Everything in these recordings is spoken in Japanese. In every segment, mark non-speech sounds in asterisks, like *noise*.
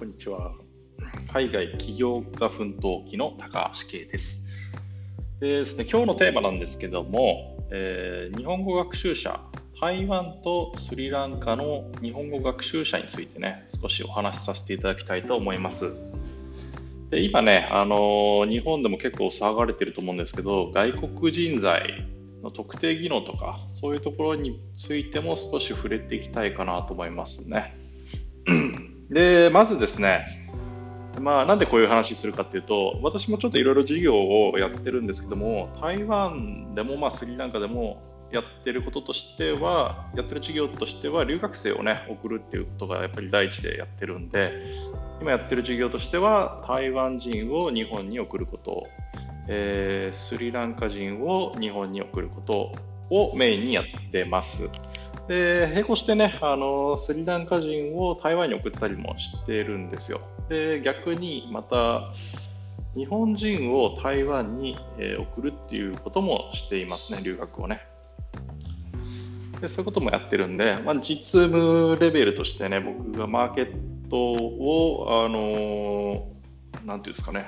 こんにちは。海外起業家奮闘記の高橋圭です。でですね、今日のテーマなんですけども、えー、日本語学習者、台湾とスリランカの日本語学習者についてね、少しお話しさせていただきたいと思います。で今ね、あのー、日本でも結構騒がれてると思うんですけど、外国人材の特定技能とか、そういうところについても少し触れていきたいかなと思いますね。で、まずですね、まあ、なんでこういう話するかっていうと、私もちょっといろいろ授業をやってるんですけども、台湾でも、まあ、スリランカでもやってることとしては、やってる授業としては、留学生をね、送るっていうことがやっぱり第一でやってるんで、今やってる授業としては、台湾人を日本に送ること、えー、スリランカ人を日本に送ることをメインにやってます。で、並行してね、あの、スリランカ人を台湾に送ったりもしてるんですよ。で、逆にまた、日本人を台湾に、え送るっていうこともしていますね、留学をね。でそういうこともやってるんで、まあ、実務レベルとしてね、僕がマーケットを、あのなんていうんですかね、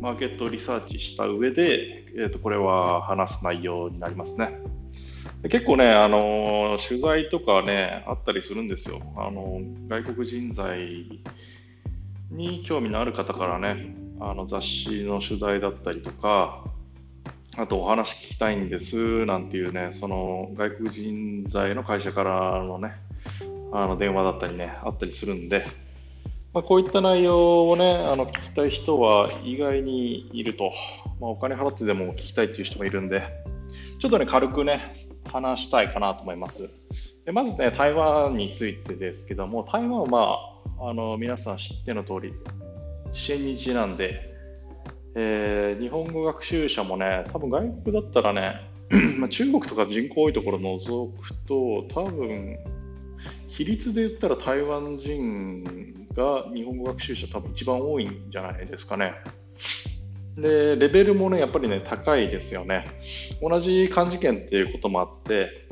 マーケットをリサーチした上で、えー、とこれは話す内容になりますね。結構ね、あの取材とかね、あったりするんですよ。あの外国人材に興味のある方からね、あの雑誌の取材だったりとか、あとお話聞きたいんですなんていうね、その外国人材の会社からのね、あの電話だったりね、あったりするんで、まあ、こういった内容をね、あの聞きたい人は意外にいると、まあ、お金払ってでも聞きたいっていう人もいるんで、ちょっとね、軽くね、話したいかなと思います。でまずね、台湾についてですけども、台湾はまあ、あの皆さん知っての通り、支援日なんで、えー、日本語学習者もね、多分外国だったらね、*clears throat* まあ、中国とか人口多いところを除くと、多分、比率で言ったら台湾人が日本語学習者多分一番多いんじゃないですかね。で、レベルもね、やっぱりね、高いですよね。同じ漢字圏っていうこともあって、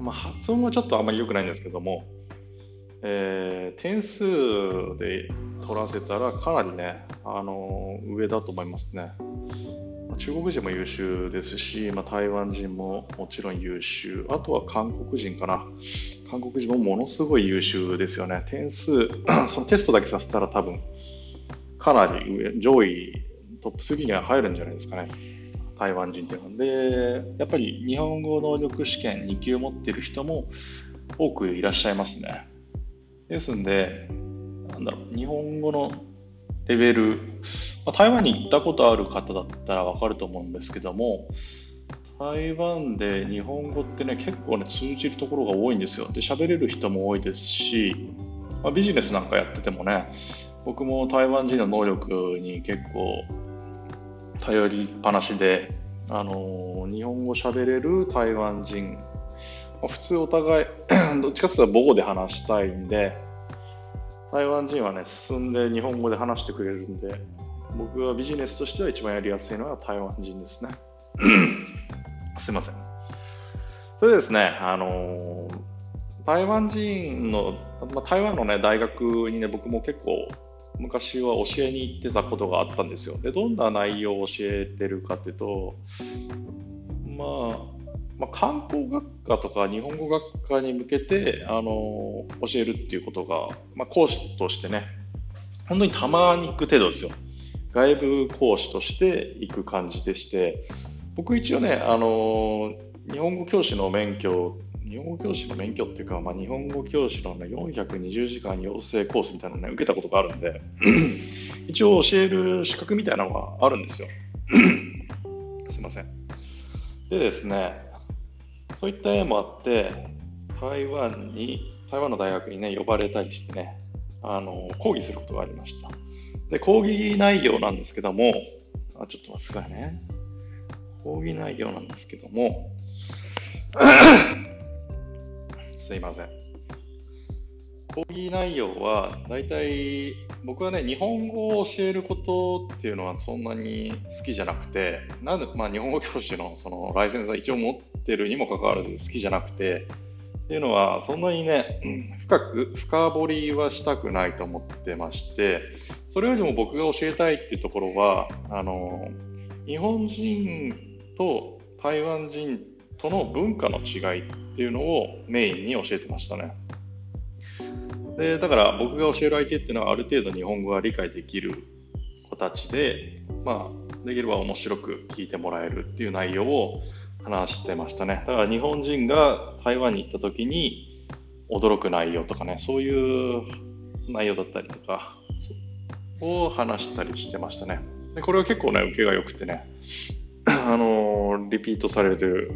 まあ、発音はちょっとあんまり良くないんですけども、えー、点数で取らせたらかなりね、あのー、上だと思いますね。中国人も優秀ですし、まあ、台湾人ももちろん優秀、あとは韓国人かな。韓国人もものすごい優秀ですよね。点数、*clears throat* そのテストだけさせたら多分、かなり上、上位トップ3には入るんじゃないですかね。台湾人っていうので、やっぱり日本語能力試験2級持ってる人も多くいらっしゃいますね。ですんで、なんだろう、日本語のレベル、まあ、台湾に行ったことある方だったらわかると思うんですけども、台湾で日本語ってね、結構ね、通じるところが多いんですよ。で、喋れる人も多いですし、まあ、ビジネスなんかやっててもね、僕も台湾人の能力に結構頼りっぱなしで、あの日本語喋れる台湾人、まあ、普通お互い *clears throat* どっちかというと母語で話したいんで、台湾人はね、進んで日本語で話してくれるんで、僕はビジネスとしては一番やりやすいのは台湾人ですね。*clears throat* すいません。それでですね、あの台湾人の、まあ、台湾のね、大学にね、僕も結構昔は教えに行ってたことがあったんですよ。で、どんな内容を教えてるかっていうと、まあ、まあ、観光学科とか日本語学科に向けて、あの教えるっていうことが、まあ、講師としてね、本当にたまに行く程度ですよ。外部講師として行く感じでして、僕一応ね、あの日本語教師の免許日本語教師の免許っていうか、まあ、日本語教師の、ね、420時間養成コースみたいなのを、ね、受けたことがあるんで、*laughs* 一応教える資格みたいなのがあるんですよ。*laughs* すいません。でですね、そういった絵もあって、台湾に、台湾の大学にね、呼ばれたりしてね、あの、講義することがありました。で、講義内容なんですけども、あちょっと待ってくださいね。講義内容なんですけども、すいません。講義内容は、大体、僕はね、日本語を教えることっていうのはそんなに好きじゃなくて、なんで、まあ、日本語教師のそのライセンスは一応持ってるにもかかわらず好きじゃなくて、っていうのは、そんなにね、深く、深掘りはしたくないと思ってまして、それよりも僕が教えたいっていうところは、あの、日本人と台湾人との文化の違いっていうのをメインに教えてましたね。で、だから僕が教える相手っていうのはある程度日本語が理解できる子たちで、まあ、できれば面白く聞いてもらえるっていう内容を話してましたね。だから日本人が台湾に行った時に驚く内容とかね、そういう内容だったりとか、を話したりしてましたね。でこれは結構ね、受けが良くてね、あのー、リピートされてる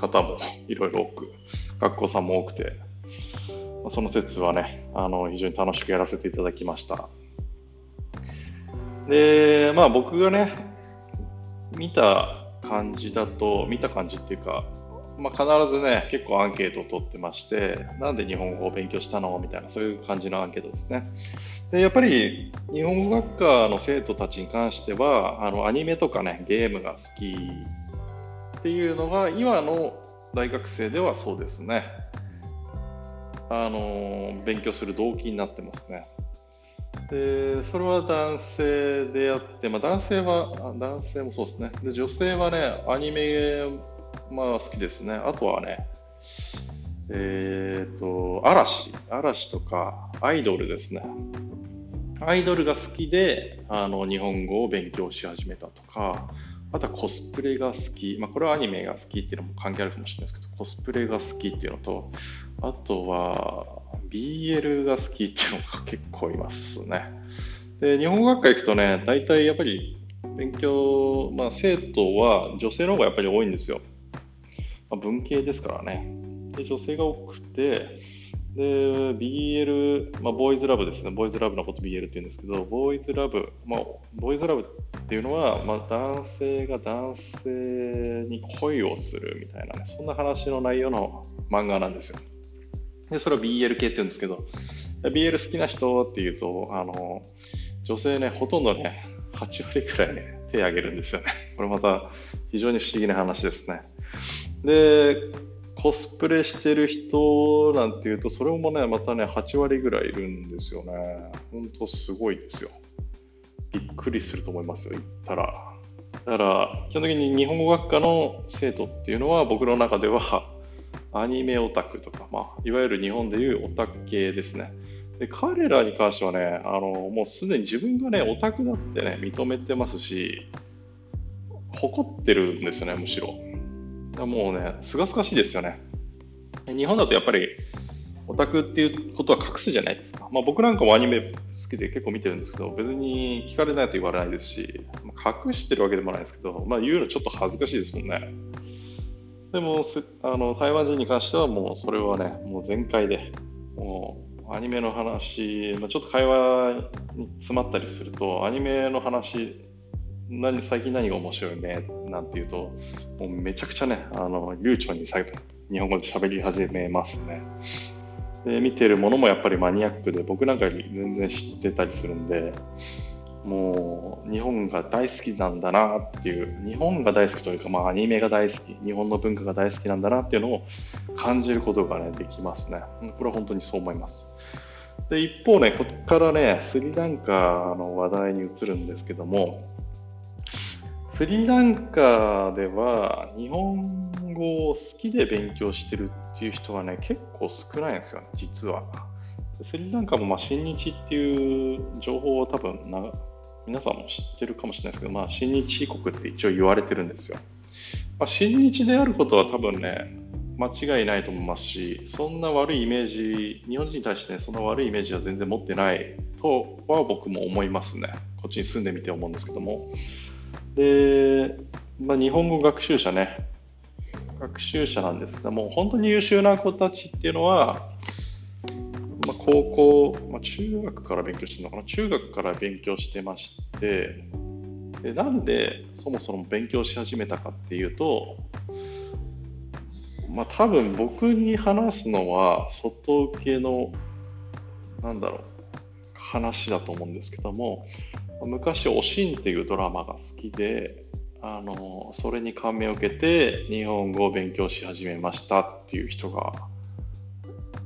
方もいろいろ多く、学校さんも多くて、その説はね、あの、非常に楽しくやらせていただきました。で、まあ僕がね、見た感じだと、見た感じっていうか、まあ、必ずね、結構アンケートを取ってまして、なんで日本語を勉強したの？みたいな、そういう感じのアンケートですね。で、やっぱり日本語学科の生徒たちに関しては、あの、アニメとかね、ゲームが好きっていうのが、今の大学生ではそうですね。あの、勉強する動機になってますね。で、それは男性であって、まあ、男性は、男性もそうですね。で、女性はね、アニメ、まあ好きですね。あとはね、えっ、ー、と、嵐、嵐とか、アイドルですね。アイドルが好きで、あの、日本語を勉強し始めたとか、あとはコスプレが好き。まあ、これはアニメが好きっていうのも関係あるかもしれないですけど、コスプレが好きっていうのと、あとは、BL が好きっていうのが結構いますね。で、日本語学科行くとね、大体やっぱり勉強、まあ生徒は女性の方がやっぱり多いんですよ。まあ、文系ですからね。で、女性が多くて、で、BL、まあ、ボーイズラブですね。ボーイズラブのこと BL って言うんですけど、ボーイズラブ、まあ、ボーイズラブっていうのは、まあ、男性が男性に恋をするみたいなね、そんな話の内容の漫画なんですよ。で、それを BL 系って言うんですけど、BL 好きな人っていうと、あの、女性ね、ほとんどね、8割くらいね、手を挙げるんですよね。これまた非常に不思議な話ですね。で、コスプレしてる人なんていうと、それもね、またね、8割ぐらいいるんですよね。ほんとすごいですよ。びっくりすると思いますよ、言ったら。だから、基本的に日本語学科の生徒っていうのは、僕の中では、アニメオタクとか、まあ、いわゆる日本でいうオタク系ですね。で彼らに関してはね、あのもうすでに自分がね、オタクだってね、認めてますし、誇ってるんですよね、むしろ。もうね、すがすがしいですよね。日本だとやっぱり、オタクっていうことは隠すじゃないですか。まあ、僕なんかもアニメ好きで結構見てるんですけど、別に聞かれないと言われないですし、隠してるわけでもないですけど、まあ、言うのちょっと恥ずかしいですもんね。でもあの台湾人に関してはもうそれはね、もう全開で、もうアニメの話、まあ、ちょっと会話に詰まったりすると、アニメの話、何最近何が面白いね？なんて言うと、もうめちゃくちゃね、あの流暢に日本語で喋り始めますね。で見てるものもやっぱりマニアックで、僕なんかより全然知ってたりするんで、もう日本が大好きなんだなっていう、日本が大好きというか、まあ、アニメが大好き、日本の文化が大好きなんだなっていうのを感じることが、ね、できますね。これは本当にそう思います。で一方ね、ここからね、スリランカの話題に移るんですけども、スリランカでは日本語を好きで勉強してるっていう人がね、結構少ないんですよね、実は。スリランカもまあ親日っていう情報を多分な皆さんも知ってるかもしれないですけど、まあ、親日国って一応言われてるんですよ。まあ、親日であることは多分ね、間違いないと思いますし、そんな悪いイメージ、日本人に対してね、そんな悪いイメージは全然持ってないとは僕も思いますね。こっちに住んでみて思うんですけども。で、まあ、日本語学習者ね、学習者なんですけども、本当に優秀な子たちっていうのは、まあ、高校、まあ、中学から勉強してるのかな？中学から勉強してましてでなんでそもそも勉強し始めたかっていうと、まあ、多分僕に話すのは外受けのなんだろう話だと思うんですけども昔「おしん」っていうドラマが好きであのそれに感銘を受けて日本語を勉強し始めましたっていう人が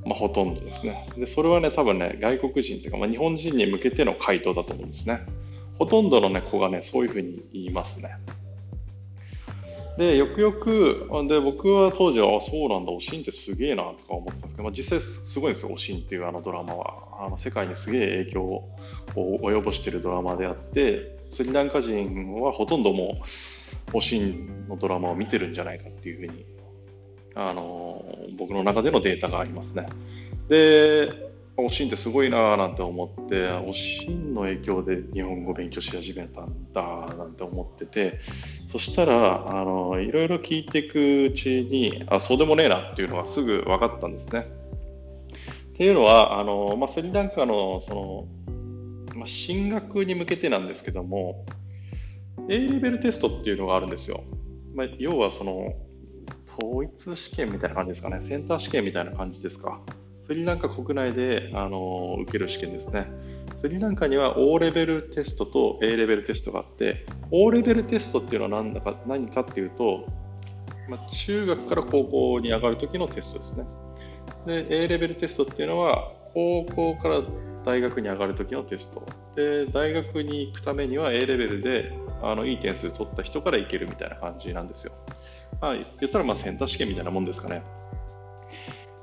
まあ、ほとんどですね。で、それはね、多分ね、外国人というか、まあ、日本人に向けての回答だと思うんですね。ほとんどの、ね、子がね、そういうふうに言いますね。で、よくよく、で、僕は当時は、あ、そうなんだ、おしんってすげえな、とか思ってたんですけど、まあ、実際すごいんですよ、おしんっていうあのドラマは。あの世界にすげえ影響を及ぼしているドラマであって、スリランカ人はほとんどもう、おしんのドラマを見てるんじゃないかっていうふうにあの僕の中でのデータがありますね。で、おしんってすごいなぁなんて思って、おしんの影響で日本語勉強し始めたんだなんて思ってて、そしたら、あの、いろいろ聞いていくうちに、あ、そうでもねえなっていうのがすぐ分かったんですね。っていうのは、あの、まあ、スリランカの、その、まあ、進学に向けてなんですけども、A レベルテストっていうのがあるんですよ。まあ、要はその、統一試験みたいな感じですかね、センター試験みたいな感じですか。スリランカ国内であの受ける試験ですね。スリランカには O レベルテストと A レベルテストがあって、O レベルテストっていうのは何だか何かっていうと、まあ、中学から高校に上がるときのテストですね。で、A レベルテストっていうのは、高校から大学に上がるときのテスト。で、大学に行くためには A レベルであのいい点数取った人から行けるみたいな感じなんですよ。まあ、言ったらまあセンター試験みたいなもんですかね。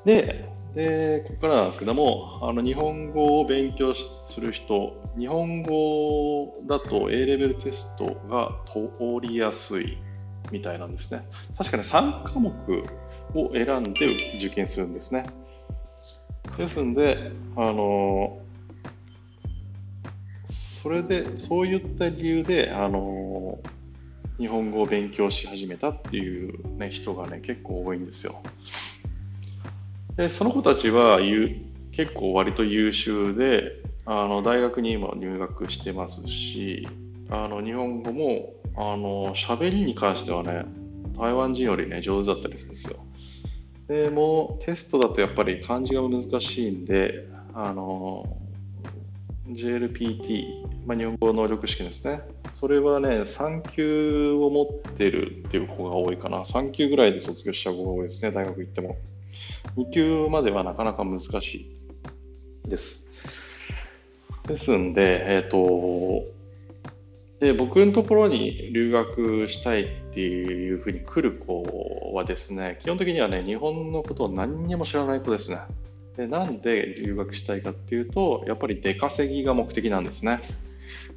で、でここからなんですけども、あの日本語を勉強する人、日本語だと A レベルテストが通りやすいみたいなんですね。確かに3科目を選んで受験するんですね。ですんで、あのそれで、そういった理由で、あの日本語を勉強し始めたっていう、ね、人がね、結構多いんですよ。で、その子たちは結構割と優秀で、あの大学に今入学してますし、あの日本語もあの喋りに関してはね、台湾人よりね、上手だったりするんですよ。でもテストだとやっぱり漢字が難しいんで、あの JLPT、まあ、日本語能力試験ですね。それはね、3級を持ってるっていう子が多いかな。3級ぐらいで卒業した子が多いですね、大学行っても。2級まではなかなか難しいです。ですんで、えっ、ー、と、で僕のところに留学したいっていうふうに来る子はですね、基本的にはね、日本のことを何にも知らない子ですね。でなんで留学したいかっていうと、やっぱり出稼ぎが目的なんですね。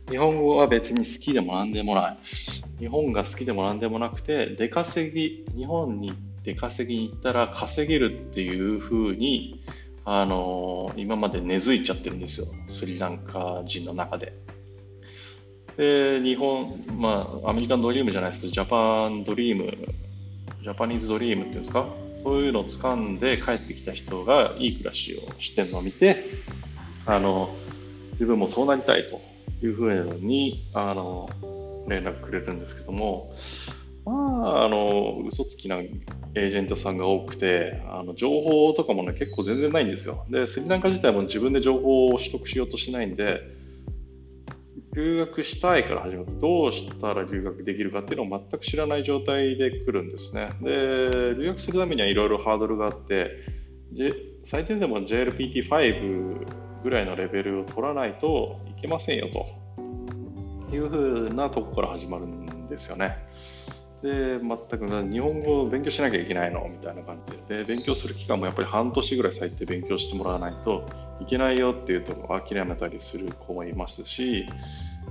日本語は別に好きでも何でもない。日本が好きでも何でもなくて、出稼ぎ、日本に出稼ぎに行ったら稼げるっていう風に、あの、今まで根付いちゃってるんですよ。スリランカ人の中で。で、日本、まあ、アメリカンドリームじゃないですけど、ジャパンドリーム、ジャパニーズドリームっていうんですか？そういうのを掴んで帰ってきた人がいい暮らしをしてるのを見て、あの、自分もそうなりたいというふうに、あの、連絡くれるんですけども、まあ、あの、嘘つきなエージェントさんが多くて、あの、情報とかもね、結構全然ないんですよ。で、スリランカ自体も自分で情報を取得しようとしないんで、留学したいから始まって、どうしたら留学できるかっていうのを全く知らない状態で来るんですね。で、留学するためにはいろいろハードルがあって、最低でも JLPT5 ぐらいのレベルを取らないといけませんよというふうなとこから始まるんですよね。で、全く日本語を勉強しなきゃいけないの？みたいな感じで、勉強する期間もやっぱり半年ぐらい最低勉強してもらわないといけないよっていうと諦めたりする子もいますし、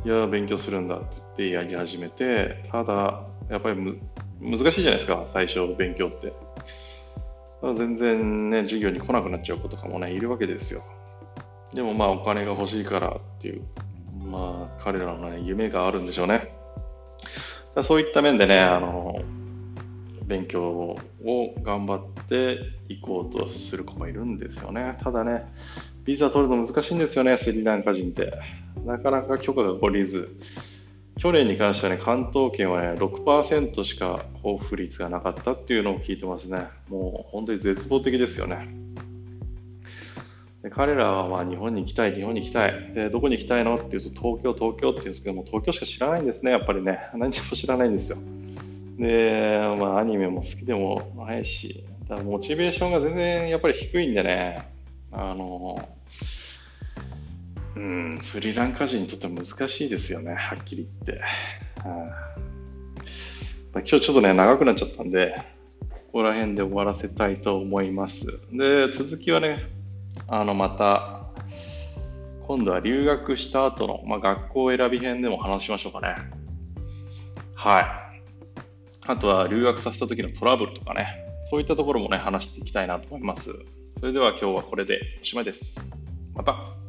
いや、勉強するんだって言ってやり始めて、ただ、やっぱり難しいじゃないですか、最初勉強って。全然ね、授業に来なくなっちゃう子とかもね、いるわけですよ。でもまあお金が欲しいからっていう、まあ彼らのね、夢があるんでしょうね。そういった面でね、あの、勉強を頑張っていこうとする子もいるんですよね。ただね、ビザ取るの難しいんですよね、スリランカ人って。なかなか許可が下りず。去年に関してはね、関東圏はね、6%しか交付率がなかったっていうのを聞いてますね。もう本当に絶望的ですよね。彼らはまあ日本に行きたい、日本に行きたい。で、どこに行きたいの？って言うと、東京、東京って言うんですけども、東京しか知らないんですね、やっぱりね。何も知らないんですよ。で、まあ、アニメも好きでもないし、だモチベーションが全然やっぱり低いんでね、あの、うん、スリランカ人にとっては難しいですよね、はっきり言って。今日ちょっとね、長くなっちゃったんで、ここら辺で終わらせたいと思います。で、続きはね、あの、また、今度は留学した後の、まあ、学校選び編でも話しましょうかね。はい。あとは留学させた時のトラブルとかね、そういったところもね、話していきたいなと思います。それでは今日はこれでおしまいです。また。